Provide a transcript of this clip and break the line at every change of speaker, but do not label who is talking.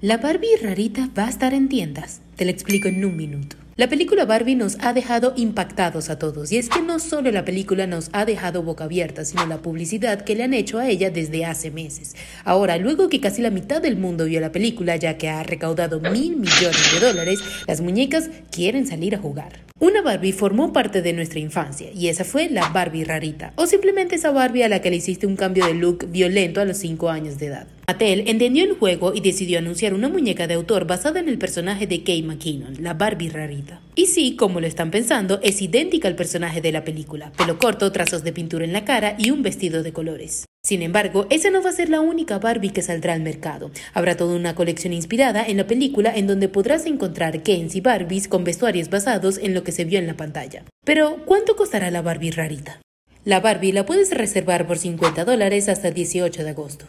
La Barbie rarita va a estar en tiendas. Te lo explico en un minuto. La película Barbie nos ha dejado impactados a todos, y es que no solo la película nos ha dejado boca abierta, sino la publicidad que le han hecho a ella desde hace meses. Ahora, luego que casi la mitad del mundo vio la película, ya que ha recaudado mil millones de dólares, las muñecas quieren salir a jugar. Una Barbie formó parte de nuestra infancia y esa fue la Barbie rarita, o simplemente esa Barbie a la que le hiciste un cambio de look violento a los 5 años de edad. Mattel entendió el juego y decidió anunciar una muñeca de autor basada en el personaje de Kate McKinnon, la Barbie rarita. Y sí, como lo están pensando, es idéntica al personaje de la película, pelo corto, trazos de pintura en la cara y un vestido de colores. Sin embargo, esa no va a ser la única Barbie que saldrá al mercado. Habrá toda una colección inspirada en la película en donde podrás encontrar Kens y Barbies con vestuarios basados en lo que se vio en la pantalla. Pero, ¿cuánto costará la Barbie rarita? La Barbie la puedes reservar por 50 dólares hasta el 18 de agosto.